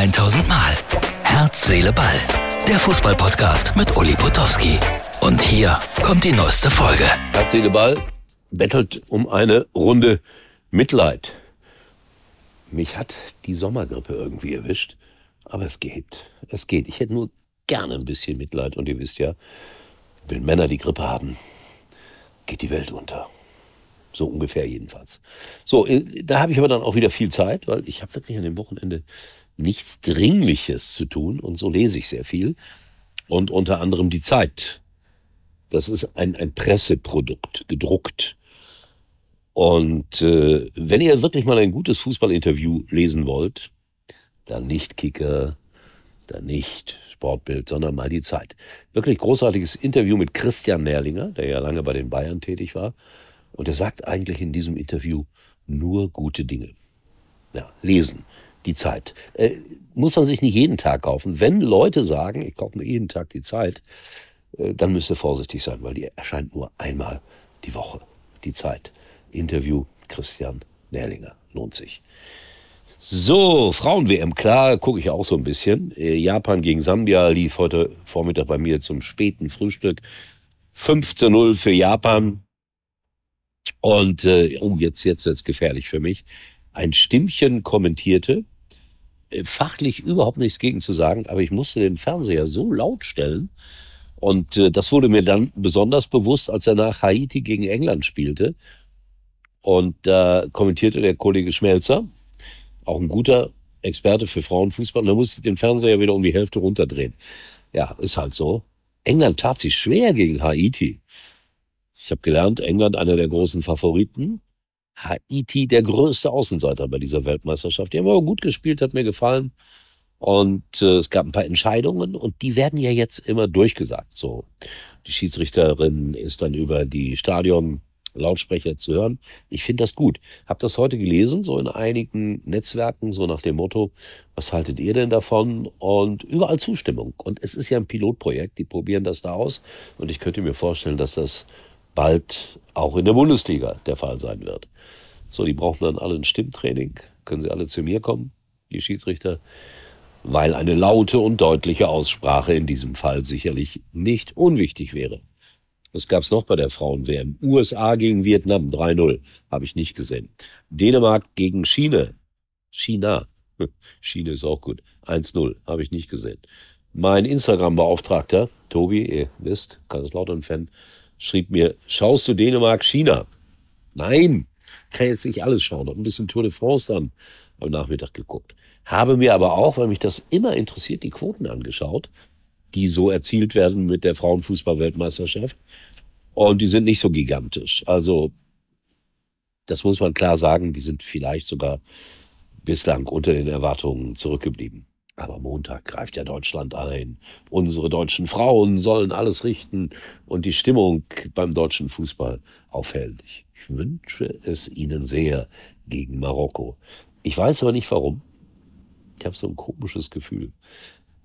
1000 Mal. Herz, Seele, Ball. Der Fußballpodcast mit Uli Potowski. Und hier kommt die neueste Folge. Herz, Seele, Ball bettelt um eine Runde Mitleid. Mich hat die Sommergrippe irgendwie erwischt. Aber es geht. Es geht. Ich hätte nur gerne ein bisschen Mitleid. Und ihr wisst ja, wenn Männer die Grippe haben, geht die Welt unter. So ungefähr jedenfalls. So, äh, da habe ich aber dann auch wieder viel Zeit, weil ich habe wirklich an dem Wochenende nichts Dringliches zu tun und so lese ich sehr viel. Und unter anderem die Zeit. Das ist ein, ein Presseprodukt, gedruckt. Und äh, wenn ihr wirklich mal ein gutes Fußballinterview lesen wollt, dann nicht Kicker, dann nicht Sportbild, sondern mal die Zeit. Wirklich großartiges Interview mit Christian Nährlinger, der ja lange bei den Bayern tätig war. Und er sagt eigentlich in diesem Interview nur gute Dinge. Ja, lesen, die Zeit. Äh, muss man sich nicht jeden Tag kaufen. Wenn Leute sagen, ich kaufe mir jeden Tag die Zeit, äh, dann müsst ihr vorsichtig sein, weil die erscheint nur einmal die Woche. Die Zeit. Interview Christian Nährlinger. Lohnt sich. So, Frauen-WM, klar, gucke ich auch so ein bisschen. Äh, Japan gegen Sambia lief heute Vormittag bei mir zum späten Frühstück. 15-0 für Japan. Und äh, oh, jetzt, jetzt wird's gefährlich für mich. Ein Stimmchen kommentierte, äh, fachlich überhaupt nichts gegen zu sagen, aber ich musste den Fernseher so laut stellen. Und äh, das wurde mir dann besonders bewusst, als er nach Haiti gegen England spielte. Und da kommentierte der Kollege Schmelzer, auch ein guter Experte für Frauenfußball, und da musste ich den Fernseher wieder um die Hälfte runterdrehen. Ja, ist halt so. England tat sich schwer gegen Haiti. Ich habe gelernt, England einer der großen Favoriten. Haiti der größte Außenseiter bei dieser Weltmeisterschaft. Die haben aber gut gespielt, hat mir gefallen. Und äh, es gab ein paar Entscheidungen und die werden ja jetzt immer durchgesagt. So, die Schiedsrichterin ist dann über die Stadion Lautsprecher zu hören. Ich finde das gut. Hab das heute gelesen, so in einigen Netzwerken, so nach dem Motto, was haltet ihr denn davon? Und überall Zustimmung. Und es ist ja ein Pilotprojekt, die probieren das da aus. Und ich könnte mir vorstellen, dass das bald auch in der Bundesliga der Fall sein wird. So, die brauchen dann alle ein Stimmtraining. Können sie alle zu mir kommen, die Schiedsrichter? Weil eine laute und deutliche Aussprache in diesem Fall sicherlich nicht unwichtig wäre. Was gab's noch bei der Frauen-WM? USA gegen Vietnam 3-0. Habe ich nicht gesehen. Dänemark gegen China. China. China ist auch gut. 1-0. Habe ich nicht gesehen. Mein Instagram-Beauftragter, Tobi, ihr wisst, Kaiserslautern-Fan, schrieb mir, schaust du Dänemark, China? Nein, kann jetzt nicht alles schauen. Noch ein bisschen Tour de France dann am Nachmittag geguckt. Habe mir aber auch, weil mich das immer interessiert, die Quoten angeschaut die so erzielt werden mit der Frauenfußball-Weltmeisterschaft. Und die sind nicht so gigantisch. Also, das muss man klar sagen, die sind vielleicht sogar bislang unter den Erwartungen zurückgeblieben. Aber Montag greift ja Deutschland ein. Unsere deutschen Frauen sollen alles richten und die Stimmung beim deutschen Fußball aufhellen. Ich wünsche es ihnen sehr gegen Marokko. Ich weiß aber nicht warum. Ich habe so ein komisches Gefühl.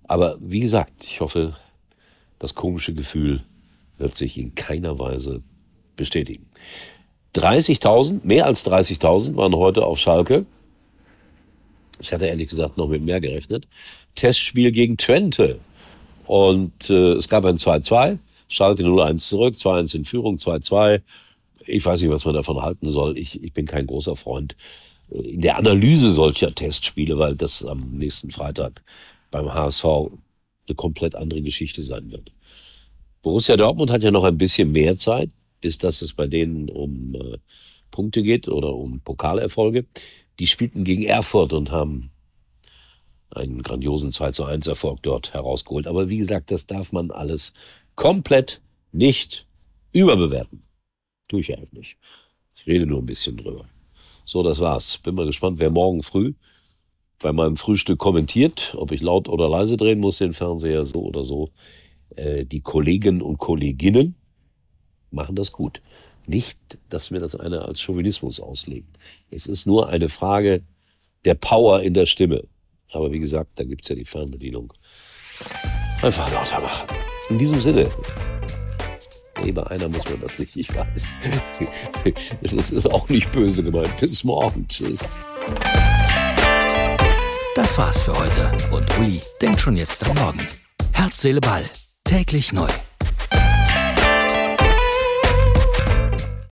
Aber wie gesagt, ich hoffe, das komische Gefühl wird sich in keiner Weise bestätigen. 30.000, mehr als 30.000 waren heute auf Schalke. Ich hatte ehrlich gesagt noch mit mehr gerechnet. Testspiel gegen Twente. Und äh, es gab ein 2-2. Schalke 0-1 zurück, 2-1 in Führung, 2-2. Ich weiß nicht, was man davon halten soll. Ich, ich bin kein großer Freund äh, in der Analyse solcher Testspiele, weil das am nächsten Freitag beim HSV eine komplett andere Geschichte sein wird. Borussia Dortmund hat ja noch ein bisschen mehr Zeit, bis dass es bei denen um äh, Punkte geht oder um Pokalerfolge. Die spielten gegen Erfurt und haben einen grandiosen 2 zu 1 Erfolg dort herausgeholt. Aber wie gesagt, das darf man alles komplett nicht überbewerten. Tue ich ja erst nicht. Ich rede nur ein bisschen drüber. So, das war's. Bin mal gespannt, wer morgen früh bei meinem Frühstück kommentiert, ob ich laut oder leise drehen muss, den Fernseher so oder so. Äh, die Kollegen und Kolleginnen machen das gut. Nicht, dass mir das einer als Chauvinismus auslegt. Es ist nur eine Frage der Power in der Stimme. Aber wie gesagt, da gibt's ja die Fernbedienung. Einfach lauter machen. In diesem Sinne, Nee, bei einer muss man das nicht, ich weiß. Es ist auch nicht böse gemeint. Bis morgen. Tschüss. Das war's für heute und Uli denkt schon jetzt am Morgen. Herz, Seele, Ball. Täglich neu.